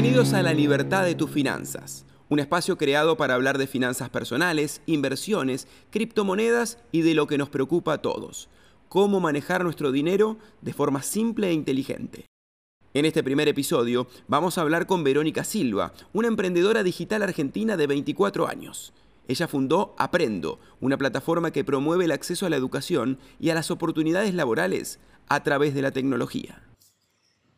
Bienvenidos a La Libertad de tus Finanzas, un espacio creado para hablar de finanzas personales, inversiones, criptomonedas y de lo que nos preocupa a todos, cómo manejar nuestro dinero de forma simple e inteligente. En este primer episodio vamos a hablar con Verónica Silva, una emprendedora digital argentina de 24 años. Ella fundó Aprendo, una plataforma que promueve el acceso a la educación y a las oportunidades laborales a través de la tecnología.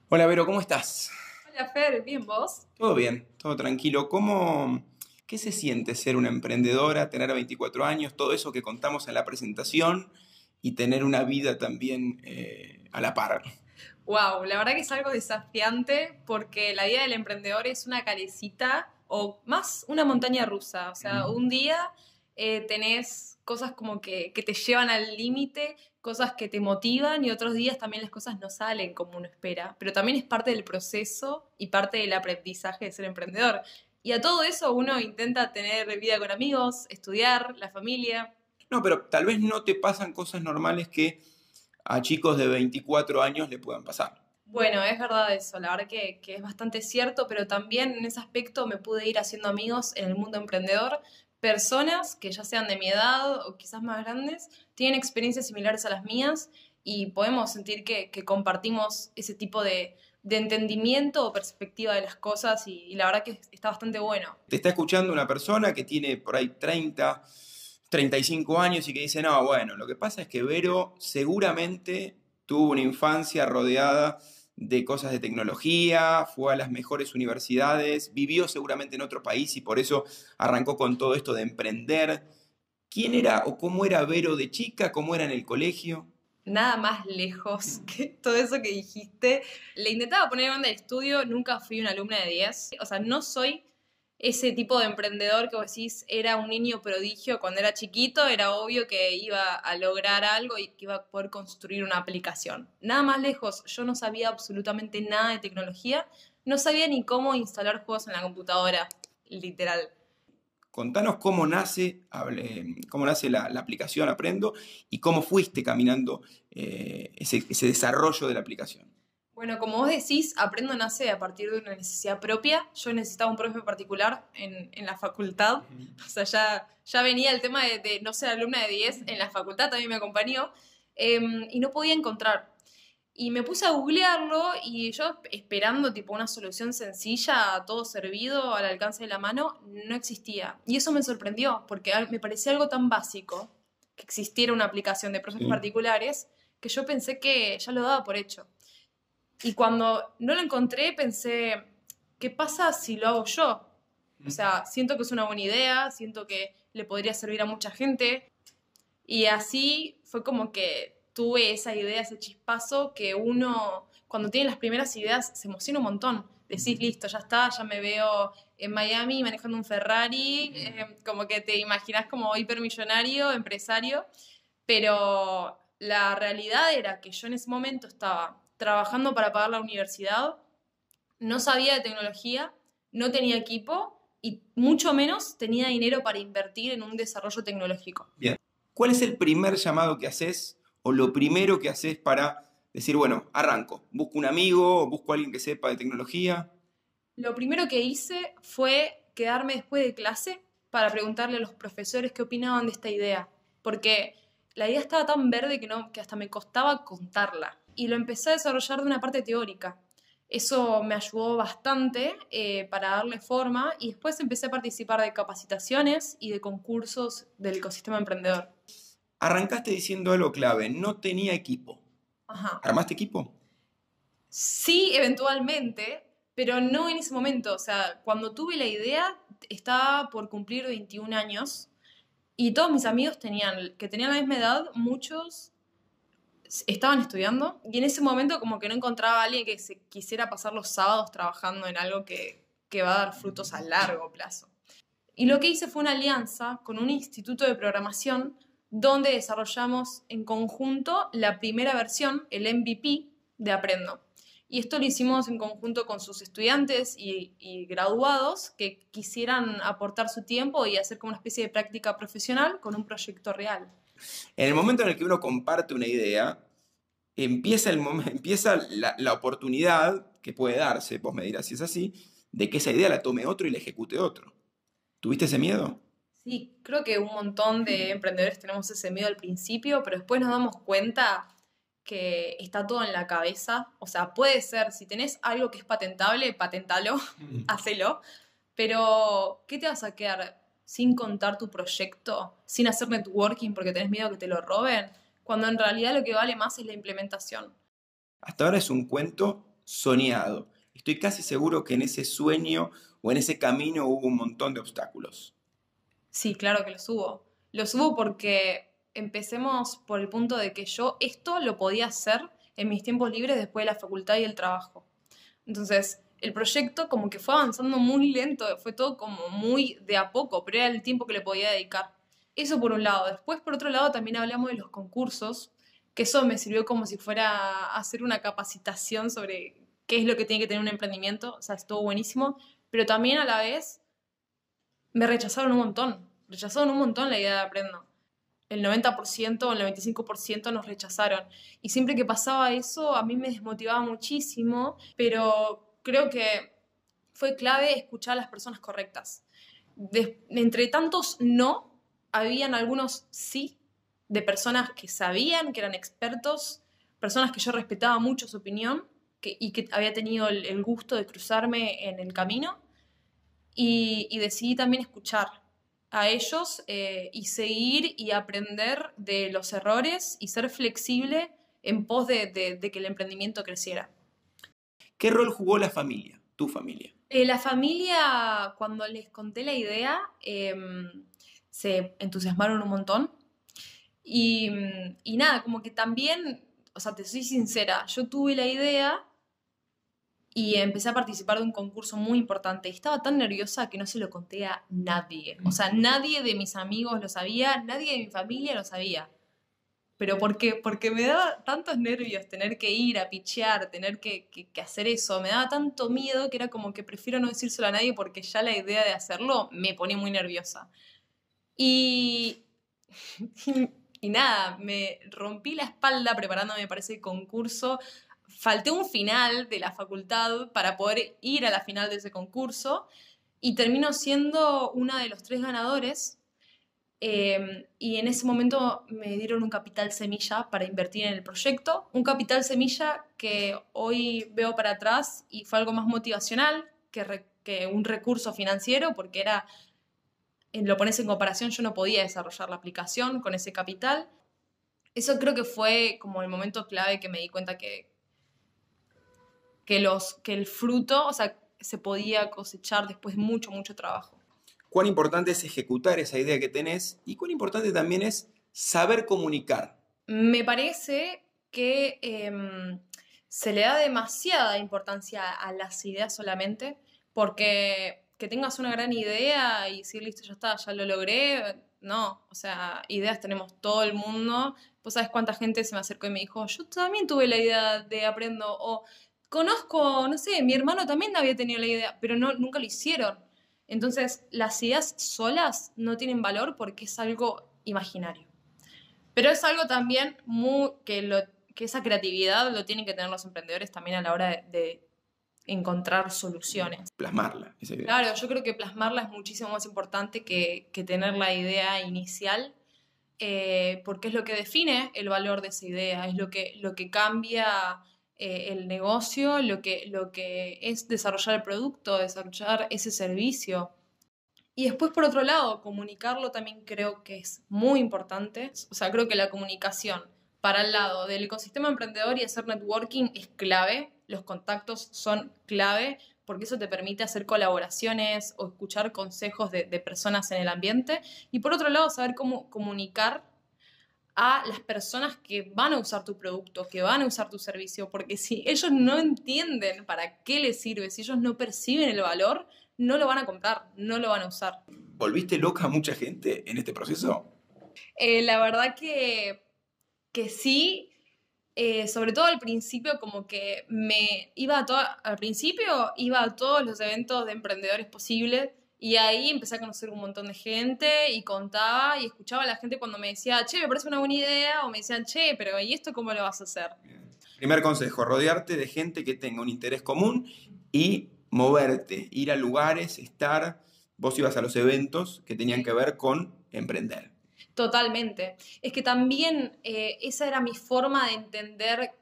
Hola Vero, ¿cómo estás? Hola Fer, ¿bien vos? Todo bien, todo tranquilo. ¿Cómo, ¿Qué se siente ser una emprendedora, tener 24 años, todo eso que contamos en la presentación y tener una vida también eh, a la par? Wow, la verdad que es algo desafiante porque la vida del emprendedor es una carecita o más una montaña rusa. O sea, un día eh, tenés cosas como que, que te llevan al límite, cosas que te motivan y otros días también las cosas no salen como uno espera, pero también es parte del proceso y parte del aprendizaje de ser emprendedor. Y a todo eso uno intenta tener vida con amigos, estudiar, la familia. No, pero tal vez no te pasan cosas normales que a chicos de 24 años le puedan pasar. Bueno, es verdad eso, la verdad que, que, es bastante cierto, pero también en ese aspecto me pude ir haciendo amigos en el mundo emprendedor, personas que ya sean de mi edad o quizás más grandes, tienen experiencias similares a las mías y podemos sentir que, compartimos ese tipo de, entendimiento o perspectiva de las cosas y, la verdad que está bastante bueno. Te está escuchando una persona que tiene por ahí 30, 35 años y que dice, no, bueno, lo que pasa es que Vero seguramente tuvo una infancia rodeada de cosas de tecnología, fue a las mejores universidades, vivió seguramente en otro país y por eso arrancó con todo esto de emprender. ¿Quién era o cómo era Vero de chica? ¿Cómo era en el colegio? Nada más lejos que todo eso que dijiste. Le intentaba poner onda de estudio, nunca fui una alumna de 10. O sea, no soy ese tipo de emprendedor que vos decís era un niño prodigio cuando era chiquito, era obvio que iba a lograr algo y que iba a poder construir una aplicación. Nada más lejos, yo no sabía absolutamente nada de tecnología, no sabía ni cómo instalar juegos en la computadora, literal. Contanos cómo nace, cómo nace la, aplicación Aprendo y cómo fuiste caminando eh, ese desarrollo de la aplicación. Bueno, como vos decís, Aprendo nace a partir de una necesidad propia. Yo necesitaba un profe particular en, en la facultad. O sea, ya, ya venía el tema de, no ser alumna de 10. En la facultad también me acompañó. Em, y no podía encontrar. Y me puse a googlearlo y yo esperando tipo una solución sencilla, todo servido, al alcance de la mano, no existía. Y eso me sorprendió, porque me parecía algo tan básico que existiera una aplicación de profes particulares que yo pensé que ya lo daba por hecho. Y cuando no lo encontré, pensé, ¿qué pasa si lo hago yo? O sea, siento que es una buena idea, siento que le podría servir a mucha gente. Y así fue como que tuve esa idea, ese chispazo, que uno, cuando tiene las primeras ideas, se emociona un montón. Decís, listo, ya está, ya me veo en Miami manejando un Ferrari, eh, como que te imaginas como hipermillonario, empresario. Pero la realidad era que yo en ese momento estaba trabajando para pagar la universidad, no sabía de tecnología, no tenía equipo y mucho menos tenía dinero para invertir en un desarrollo tecnológico. Bien. ¿Cuál es el primer llamado que haces o lo primero que haces para decir, bueno, arranco? ¿Busco un amigo busco a alguien que sepa de tecnología? Lo primero que hice fue quedarme después de clase para preguntarle a los profesores qué opinaban de esta idea, porque la idea estaba tan verde que, no, que hasta me costaba contarla y lo empecé a desarrollar de una parte teórica. Eso me ayudó bastante eh, para darle forma y después empecé a participar de capacitaciones y de concursos del ecosistema emprendedor. Arrancaste diciendo algo clave, no tenía equipo. Ajá. ¿Armaste equipo? Sí, eventualmente, pero no en ese momento. O sea, cuando tuve la idea, estaba por cumplir 21 años y todos mis amigos tenían, que tenían la misma edad, muchos estaban estudiando y en ese momento como que no encontraba a alguien que se quisiera pasar los sábados trabajando en algo que, que va a dar frutos a largo plazo. Y lo que hice fue una alianza con un instituto de programación donde desarrollamos en conjunto la primera versión, el MVP de Aprendo. Y esto lo hicimos en conjunto con sus estudiantes y, y, graduados que quisieran aportar su tiempo y hacer como una especie de práctica profesional con un proyecto real. En el momento en el que uno comparte una idea, empieza, el empieza la, oportunidad que puede darse, vos me dirás si es así, de que esa idea la tome otro y la ejecute otro. ¿Tuviste ese miedo? Sí, creo que un montón de emprendedores tenemos ese miedo al principio, pero después nos damos cuenta que está todo en la cabeza. O sea, puede ser, si tenés algo que es patentable, patentalo, hacelo. Pero, ¿qué te vas a quedar sin contar tu proyecto, sin hacer networking porque tenés miedo que te lo roben? Cuando en realidad lo que vale más es la implementación. Hasta ahora es un cuento soñado. Estoy casi seguro que en ese sueño o en ese camino hubo un montón de obstáculos. Sí, claro que lo subo. Lo subo porque empecemos por el punto de que yo esto lo podía hacer en mis tiempos libres después de la facultad y el trabajo. Entonces, el proyecto como que fue avanzando muy lento, fue todo como muy de a poco, pero era el tiempo que le podía dedicar. Eso por un lado. Después, por otro lado, también hablamos de los concursos, que eso me sirvió como si fuera hacer una capacitación sobre qué es lo que tiene que tener un emprendimiento. O sea, estuvo buenísimo. Pero también a la vez me rechazaron un montón. Rechazaron un montón la idea de Aprendo. El 90% o el 95% nos rechazaron. Y siempre que pasaba eso, a mí me desmotivaba muchísimo, pero creo que fue clave escuchar a las personas correctas. entre tantos no, habían algunos sí, de personas que sabían, que eran expertos, personas que yo respetaba mucho su opinión y que había tenido el, gusto de cruzarme en el camino. Y, decidí también escuchar a ellos eh, y seguir y aprender de los errores y ser flexible en pos de, que el emprendimiento creciera. ¿Qué rol jugó la familia, tu familia? Eh, la familia, cuando les conté la idea, em, se entusiasmaron un montón. Y, y, nada, como que también, o sea, te soy sincera, yo tuve la idea y empecé a participar de un concurso muy importante. Y estaba tan nerviosa que no se lo conté a nadie. O sea, nadie de mis amigos lo sabía, nadie de mi familia lo sabía. Pero ¿por qué? Porque me daba tantos nervios tener que ir a pichear, tener que, que, hacer eso. Me daba tanto miedo que era como que prefiero no decírselo a nadie porque ya la idea de hacerlo me pone muy nerviosa. Y, y, nada, me rompí la espalda preparándome para ese concurso falté un final de la facultad para poder ir a la final de ese concurso y termino siendo una de los tres ganadores. Em, y en ese momento me dieron un capital semilla para invertir en el proyecto, un capital semilla que hoy veo para atrás y fue algo más motivacional que, que un recurso financiero, porque era, lo pones en comparación, yo no podía desarrollar la aplicación con ese capital. Eso creo que fue como el momento clave que me di cuenta que, que, los, que el fruto, o sea, se podía cosechar después de mucho, mucho trabajo. Cuán importante es ejecutar esa idea que tenés y cuán importante también es saber comunicar. Me parece que em, se le da demasiada importancia a las ideas solamente, porque que tengas una gran idea y decir, listo, ya está, ya lo logré, no, o sea, ideas tenemos todo el mundo. Vos sabes cuánta gente se me acercó y me dijo, yo también tuve la idea de aprendo, o conozco, no sé, mi hermano también había tenido la idea, pero no, nunca lo hicieron. Entonces, las ideas solas no tienen valor porque es algo imaginario. Pero es algo también muy, que, lo, que esa creatividad lo tienen que tener los emprendedores también a la hora de, encontrar soluciones. Plasmarla. Claro, yo creo que plasmarla es muchísimo más importante que, tener la idea inicial, eh, porque es lo que define el valor de esa idea, es lo que, lo que cambia eh, el negocio, lo que, lo que es desarrollar el producto, desarrollar ese servicio. Y después, por otro lado, comunicarlo también creo que es muy importante. O sea, creo que la comunicación para el lado del ecosistema emprendedor y hacer networking es clave. Los contactos son clave porque eso te permite hacer colaboraciones o escuchar consejos de, de personas en el ambiente. Y por otro lado, saber cómo comunicar a las personas que van a usar tu producto, que van a usar tu servicio, porque si ellos no entienden para qué les sirve, si ellos no perciben el valor, no lo van a comprar, no lo van a usar. ¿Volviste loca a mucha gente en este proceso? Eh, la verdad que, que sí, eh, sobre todo al principio, como que me iba a al principio iba a todos los eventos de emprendedores posibles y ahí empecé a conocer un montón de gente y contaba y escuchaba a la gente cuando me decía, che, me parece una buena idea, o me decían, che, pero ¿y esto cómo lo vas a hacer? Primer consejo, rodearte de gente que tenga un interés común y moverte, ir a lugares, estar. Vos ibas a los eventos que tenían que ver con emprender. Totalmente. Es que también eh, esa era mi forma de entender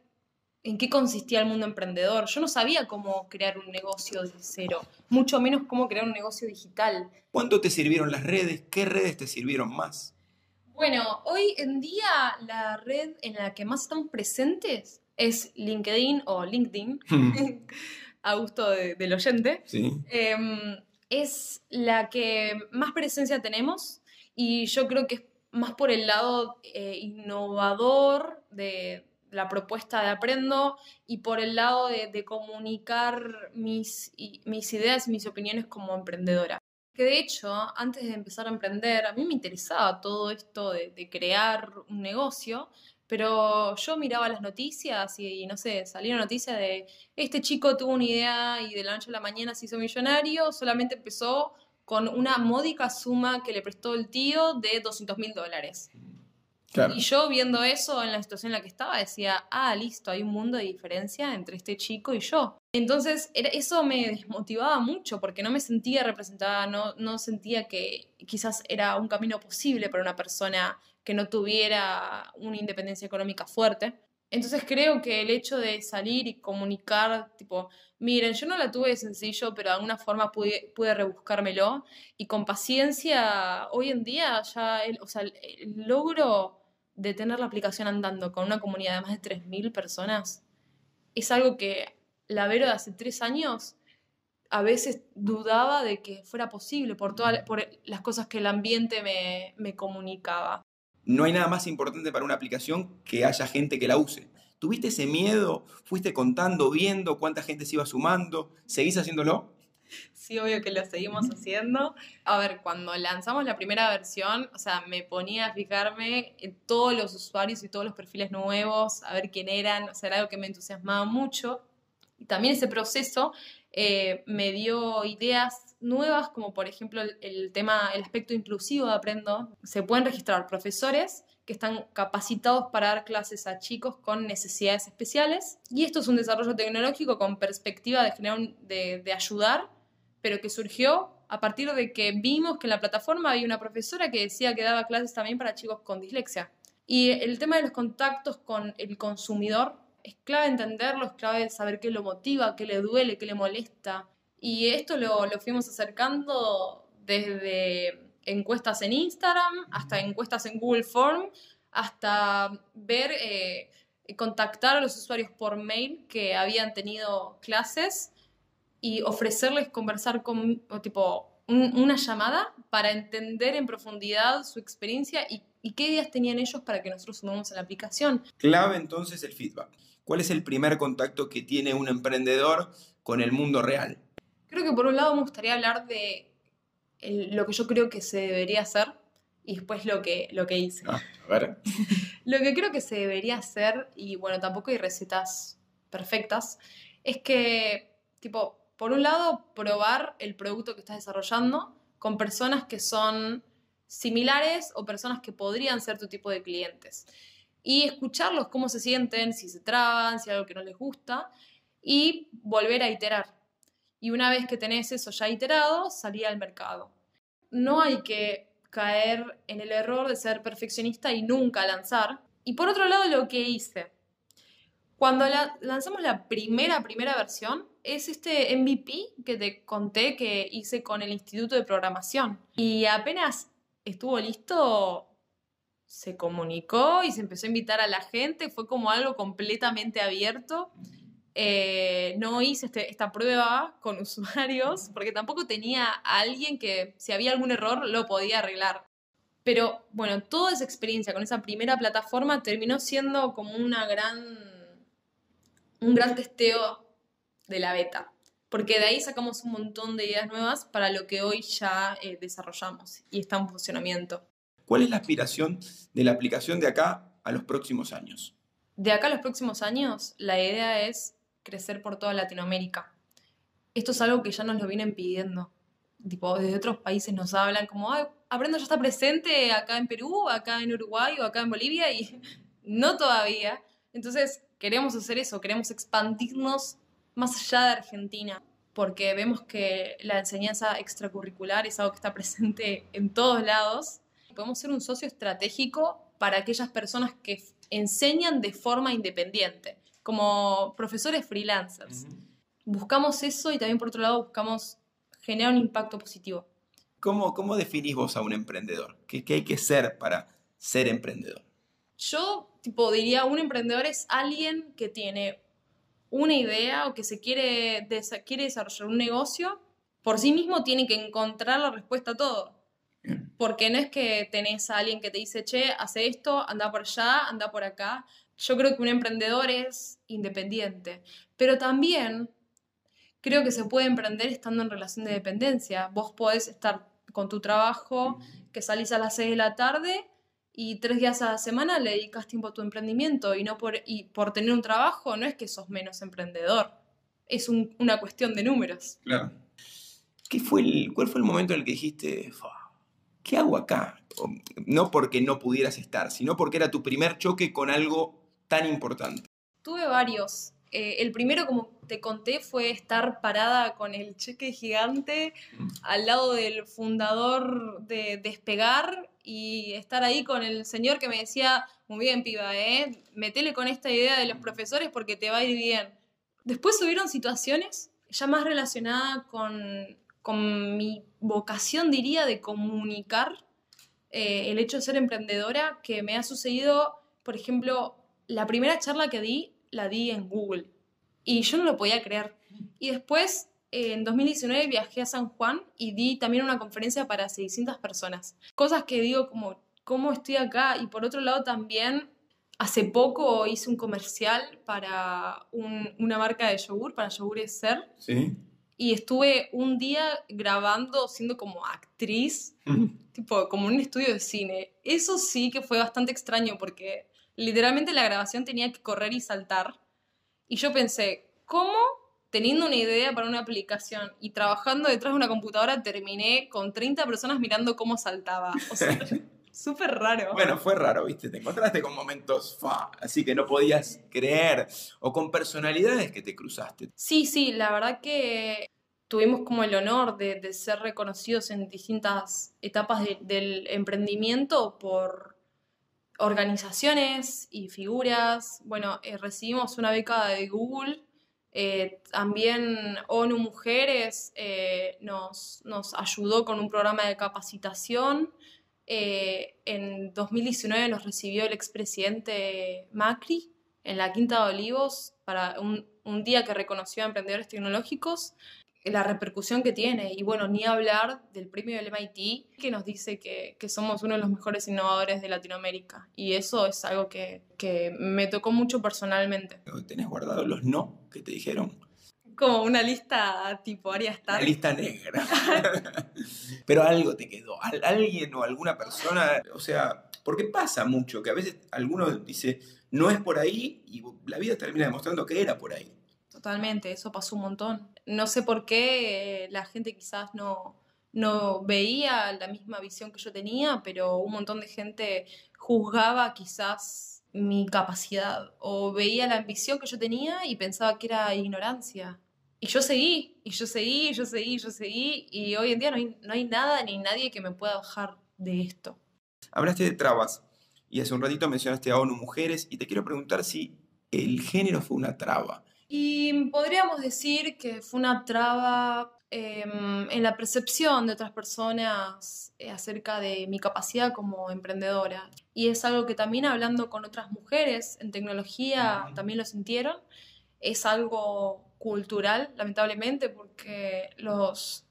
en qué consistía el mundo emprendedor. Yo no sabía cómo crear un negocio de cero, mucho menos cómo crear un negocio digital. ¿Cuánto te sirvieron las redes? ¿Qué redes te sirvieron más? Bueno, hoy en día la red en la que más estamos presentes es LinkedIn o LinkedIn, a gusto del oyente. Sí. Em, es la que más presencia tenemos y yo creo que es más por el lado eh, innovador de la propuesta de Aprendo y por el lado de, comunicar mis, mis ideas y mis opiniones como emprendedora. Que de hecho, antes de empezar a emprender, a mí me interesaba todo esto de, crear un negocio, pero yo miraba las noticias y, no sé, salía una noticia de este chico tuvo una idea y de la noche a la mañana se hizo millonario, solamente empezó con una módica suma que le prestó el tío de 200 mil dólares. Y yo viendo eso en la situación en la que estaba decía, ah, listo, hay un mundo de diferencia entre este chico y yo. Entonces eso me desmotivaba mucho porque no me sentía representada, no, no sentía que quizás era un camino posible para una persona que no tuviera una independencia económica fuerte. Entonces creo que el hecho de salir y comunicar, tipo, miren, yo no la tuve de sencillo, pero de alguna forma pude, pude rebuscármelo y con paciencia, hoy en día ya, el, o sea, el, logro de tener la aplicación andando con una comunidad de más de 3.000 personas es algo que la Vero de hace tres años a veces dudaba de que fuera posible por, todas por las cosas que el ambiente me, me comunicaba no hay nada más importante para una aplicación que haya gente que la use. ¿Tuviste ese miedo? ¿Fuiste contando, viendo cuánta gente se iba sumando? ¿Seguís haciéndolo? Sí, obvio que lo seguimos haciendo. A ver, cuando lanzamos la primera versión, o sea, me ponía a fijarme en todos los usuarios y todos los perfiles nuevos, a ver quién eran, o sea, era algo que me entusiasmaba mucho. Y también ese proceso eh, me dio ideas nuevas, como por ejemplo el, tema, el aspecto inclusivo de Aprendo. Se pueden registrar profesores que están capacitados para dar clases a chicos con necesidades especiales. Y esto es un desarrollo tecnológico con perspectiva de, generar de, de ayudar, pero que surgió a partir de que vimos que en la plataforma había una profesora que decía que daba clases también para chicos con dislexia. Y el tema de los contactos con el consumidor es clave entenderlo, es clave saber qué lo motiva, qué le duele, qué le molesta, y esto lo, lo fuimos acercando desde encuestas en Instagram, hasta encuestas en Google Form, hasta ver, eh, contactar a los usuarios por mail que habían tenido clases y ofrecerles conversar con, tipo, una llamada para entender en profundidad su experiencia y, y, qué ideas tenían ellos para que nosotros sumemos a la aplicación. Clave entonces el feedback. ¿Cuál es el primer contacto que tiene un emprendedor con el mundo real? Creo que por un lado me gustaría hablar de lo que yo creo que se debería hacer y después lo que, lo que hice. Ah, a ver. lo que creo que se debería hacer, y bueno, tampoco hay recetas perfectas, es que, tipo, por un lado, probar el producto que estás desarrollando con personas que son similares o personas que podrían ser tu tipo de clientes. Y escucharlos cómo se sienten, si se traban, si hay algo que no les gusta, y volver a iterar y una vez que tenés eso ya iterado, salí al mercado. No hay que caer en el error de ser perfeccionista y nunca lanzar. Y por otro lado, lo que hice. Cuando lanzamos la primera, primera versión, es este MVP que te conté que hice con el Instituto de Programación. Y apenas estuvo listo, se comunicó y se empezó a invitar a la gente. Fue como algo completamente abierto. Eh, no hice este, esta prueba con usuarios porque tampoco tenía a alguien que si había algún error lo podía arreglar. Pero bueno, toda esa experiencia con esa primera plataforma terminó siendo como una gran, un gran testeo de la beta. Porque de ahí sacamos un montón de ideas nuevas para lo que hoy ya eh, desarrollamos y está en funcionamiento. ¿Cuál es la aspiración de la aplicación de acá a los próximos años? De acá a los próximos años, la idea es crecer por toda Latinoamérica. Esto es algo que ya nos lo vienen pidiendo. Tipo, desde otros países nos hablan como, Ay, Aprendo ya está presente acá en Perú, acá en Uruguay o acá en Bolivia y no todavía. Entonces, queremos hacer eso, queremos expandirnos más allá de Argentina. porque vemos que la enseñanza extracurricular es algo que está presente en todos lados. Podemos ser un socio estratégico para aquellas personas que enseñan de forma independiente, como profesores freelancers. Buscamos eso y también por otro lado buscamos generar un impacto positivo. ¿Cómo, cómo definís vos a un emprendedor? ¿Qué, ¿Qué hay que ser para ser emprendedor? Yo, tipo, diría, un emprendedor es alguien que tiene una idea o que se quiere, quiere desarrollar un negocio, por sí mismo tiene que encontrar la respuesta a todo. Porque no es que tenés a alguien que te dice, che, hace esto, anda por allá, anda por acá. Yo creo que un emprendedor es independiente. Pero también creo que se puede emprender estando en relación de dependencia. Vos podés estar con tu trabajo, que salís a las 6 de la tarde y tres días a la semana le dedicas tiempo a tu emprendimiento y no por, y por tener un trabajo no es que sos menos emprendedor, es una cuestión de números. Claro. ¿Qué fue el, ¿Cuál fue el momento en el que dijiste, ¿qué hago acá? no porque no pudieras estar, sino porque era tu primer choque con algo tan importante. Tuve varios. Eh, el primero, como te conté, fue estar parada con el cheque gigante mm. al lado del fundador de Despegar y estar ahí con el señor que me decía, muy bien, piba, ¿eh? Metele con esta idea de los profesores porque te va a ir bien. Después hubieron situaciones ya más relacionadas con, con mi vocación, diría, de comunicar eh, el hecho de ser emprendedora, que me ha sucedido, por ejemplo, la primera charla que di, la di en Google. Y yo no lo podía creer. Y después en 2019 viajé a San Juan y di también una conferencia para 600 personas. Cosas que digo como, ¿cómo estoy acá? Y por otro lado también, hace poco hice un comercial para una marca de yogur, para Yogures Ser. Sí. Y estuve un día grabando siendo como actriz, tipo como en un estudio de cine. Eso sí que fue bastante extraño porque literalmente la grabación tenía que correr y saltar. Y yo pensé, ¿cómo teniendo una idea para una aplicación y trabajando detrás de una computadora, terminé con 30 personas mirando cómo saltaba. O sea, súper raro. Bueno, fue raro, ¿viste? Te encontraste con momentos fa, así que no podías creer, o con personalidades que te cruzaste. Sí, sí, la verdad que tuvimos como el honor de, ser reconocidos en distintas etapas del emprendimiento por organizaciones y figuras. Bueno, eh, recibimos una beca de Google eh, también ONU Mujeres eh, nos, ayudó con un programa de capacitación. Eh, en 2019 nos recibió el expresidente Macri en la Quinta de Olivos para un, un día que reconoció a emprendedores tecnológicos la repercusión que tiene. Y bueno, ni hablar del premio del MIT que nos dice que, somos uno de los mejores innovadores de Latinoamérica. Y eso es algo que, me tocó mucho personalmente. ¿Tenés guardado los no que te dijeron? Como una lista tipo Arias Stark. Una lista negra. Pero algo te quedó. Alguien o alguna persona, o sea, porque pasa mucho que a veces alguno dice, no es por ahí y la vida termina demostrando que era por ahí. Totalmente, eso pasó un montón. No sé por qué eh, la gente quizás no, no veía la misma visión que yo tenía, pero un montón de gente juzgaba quizás mi capacidad o veía la ambición que yo tenía y pensaba que era ignorancia. Y yo seguí, y yo seguí, y yo seguí, y yo seguí, y hoy en día no hay, no hay nada ni nadie que me pueda bajar de esto. Hablaste de trabas y hace un ratito mencionaste a ONU Mujeres y te quiero preguntar si el género fue una traba. Y podríamos decir que fue una traba em, en la percepción de otras personas eh, acerca de mi capacidad como emprendedora. Y es algo que también hablando con otras mujeres en tecnología también lo sintieron. Es algo cultural, lamentablemente, porque los,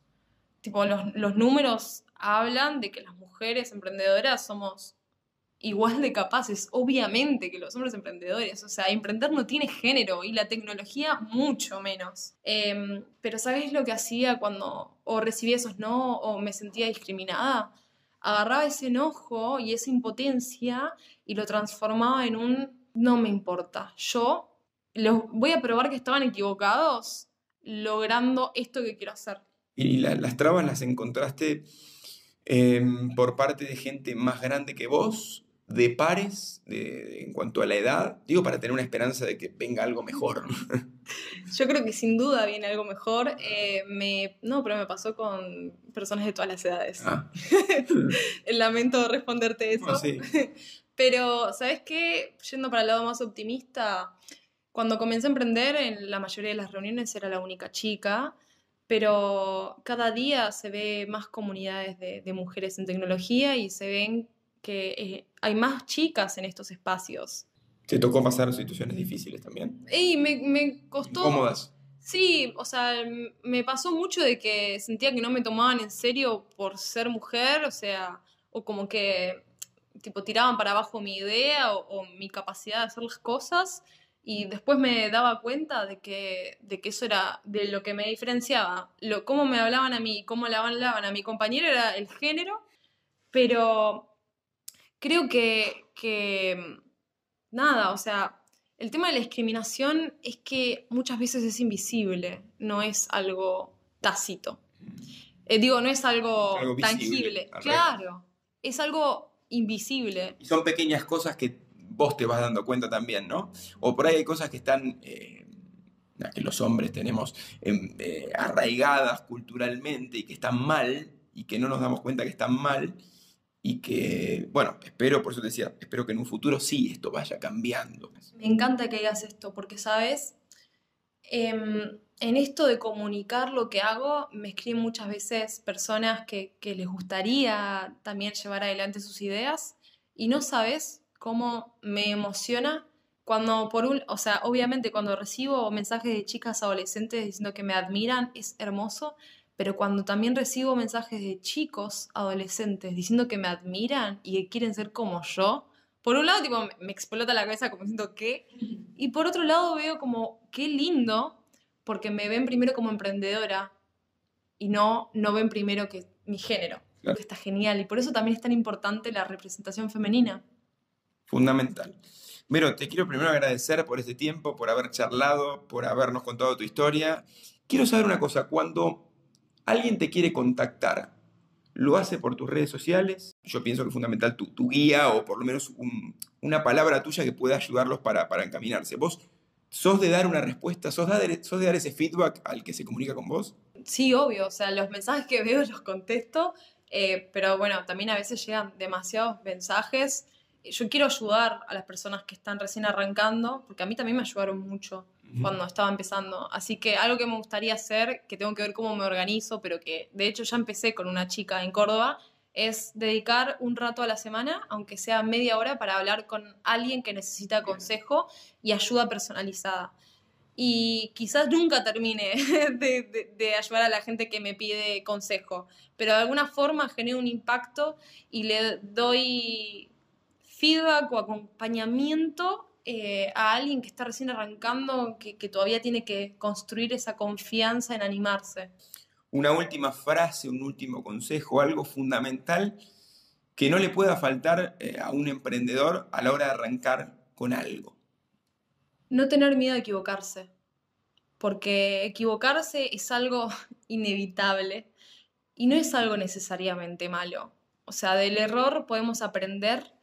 tipo, los, los números hablan de que las mujeres emprendedoras somos igual de capaces, obviamente, que los hombres emprendedores. O sea, emprender no tiene género y la tecnología mucho menos. Em, pero ¿sabes lo que hacía cuando o recibía esos no o me sentía discriminada? Agarraba ese enojo y esa impotencia y lo transformaba en un no me importa. Yo los voy a probar que estaban equivocados logrando esto que quiero hacer. ¿Y las trabas las encontraste em, por parte de gente más grande que vos de pares en cuanto a la edad? Digo, para tener una esperanza de que venga algo mejor. Yo creo que sin duda viene algo mejor. Eh, me, no, pero me pasó con personas de todas las edades. Ah. Lamento responderte eso. Pero, ¿sabes qué? Yendo para el lado más optimista, cuando comencé a emprender, en la mayoría de las reuniones era la única chica, pero cada día se ve más comunidades de, de mujeres en tecnología y se ven que eh, hay más chicas en estos espacios. ¿Te tocó pasar situaciones difíciles también? Y me, me costó... ¿Cómodas? Sí, o sea, me pasó mucho de que sentía que no me tomaban en serio por ser mujer, o sea, o como que tipo tiraban para abajo mi idea o, mi capacidad de hacer las cosas y después me daba cuenta de que, de que eso era de lo que me diferenciaba. Lo, cómo me hablaban a mí, cómo le hablaban a mi compañero era el género, pero creo que, que nada, o sea, el tema de la discriminación es que muchas veces es invisible, no es algo tácito. Eh, digo, no es algo, tangible. Claro, es algo invisible. Y son pequeñas cosas que vos te vas dando cuenta también, ¿no? O por ahí hay cosas que están, eh, que los hombres tenemos em, eh, arraigadas culturalmente y que están mal y que no nos damos cuenta que están mal y que, bueno, espero, por eso te decía, espero que en un futuro sí esto vaya cambiando. Me encanta que hagas esto, porque, ¿sabes? Em, en esto de comunicar lo que hago, me escriben muchas veces personas que, que, les gustaría también llevar adelante sus ideas y no sabes cómo me emociona cuando por un, o sea, obviamente cuando recibo mensajes de chicas adolescentes diciendo que me admiran, es hermoso, pero cuando también recibo mensajes de chicos adolescentes diciendo que me admiran y que quieren ser como yo, por un lado, tipo, me explota la cabeza como siento que, y por otro lado veo como, qué lindo, porque me ven primero como emprendedora y no, no ven primero que mi género, que está genial, y por eso también es tan importante la representación femenina. Fundamental. Miro, te quiero primero agradecer por este tiempo, por haber charlado, por habernos contado tu historia. Quiero saber una cosa, cuando alguien te quiere contactar, lo hace por tus redes sociales. Yo pienso que es fundamental tu, guía o por lo menos una palabra tuya que pueda ayudarlos para, encaminarse. ¿Vos sos de dar una respuesta? ¿Sos de, ¿Sos de dar ese feedback al que se comunica con vos? Sí, obvio. O sea, los mensajes que veo los contesto. Eh, pero bueno, también a veces llegan demasiados mensajes. Yo quiero ayudar a las personas que están recién arrancando, porque a mí también me ayudaron mucho cuando estaba empezando. Así que algo que me gustaría hacer, que tengo que ver cómo me organizo, pero que de hecho ya empecé con una chica en Córdoba, es dedicar un rato a la semana, aunque sea media hora, para hablar con alguien que necesita consejo y ayuda personalizada. Y quizás nunca termine de, de, ayudar a la gente que me pide consejo, pero de alguna forma genero un impacto y le doy feedback o acompañamiento eh, a alguien que está recién arrancando, que, todavía tiene que construir esa confianza en animarse. Una última frase, un último consejo, algo fundamental que no le pueda faltar eh, a un emprendedor a la hora de arrancar con algo. No tener miedo a equivocarse, porque equivocarse es algo inevitable y no es algo necesariamente malo. O sea, del error podemos aprender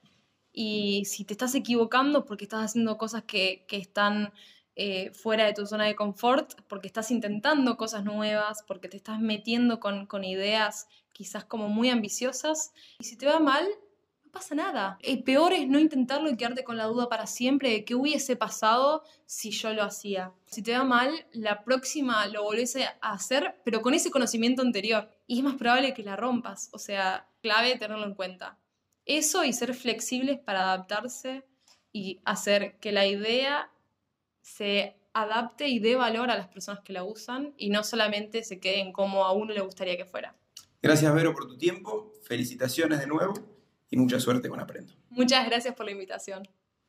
y si te estás equivocando porque estás haciendo cosas que, están eh, fuera de tu zona de confort, porque estás intentando cosas nuevas, porque te estás metiendo con, ideas quizás como muy ambiciosas, y si te va mal, no pasa nada. El peor es no intentarlo y quedarte con la duda para siempre de qué hubiese pasado si yo lo hacía. Si te va mal, la próxima lo volvés a hacer, pero con ese conocimiento anterior. Y es más probable que la rompas. O sea, clave tenerlo en cuenta. Eso y ser flexibles para adaptarse y hacer que la idea se adapte y dé valor a las personas que la usan y no solamente se queden como a uno le gustaría que fuera. Gracias, Vero, por tu tiempo. Felicitaciones de nuevo y mucha suerte con Aprendo. Muchas gracias por la invitación.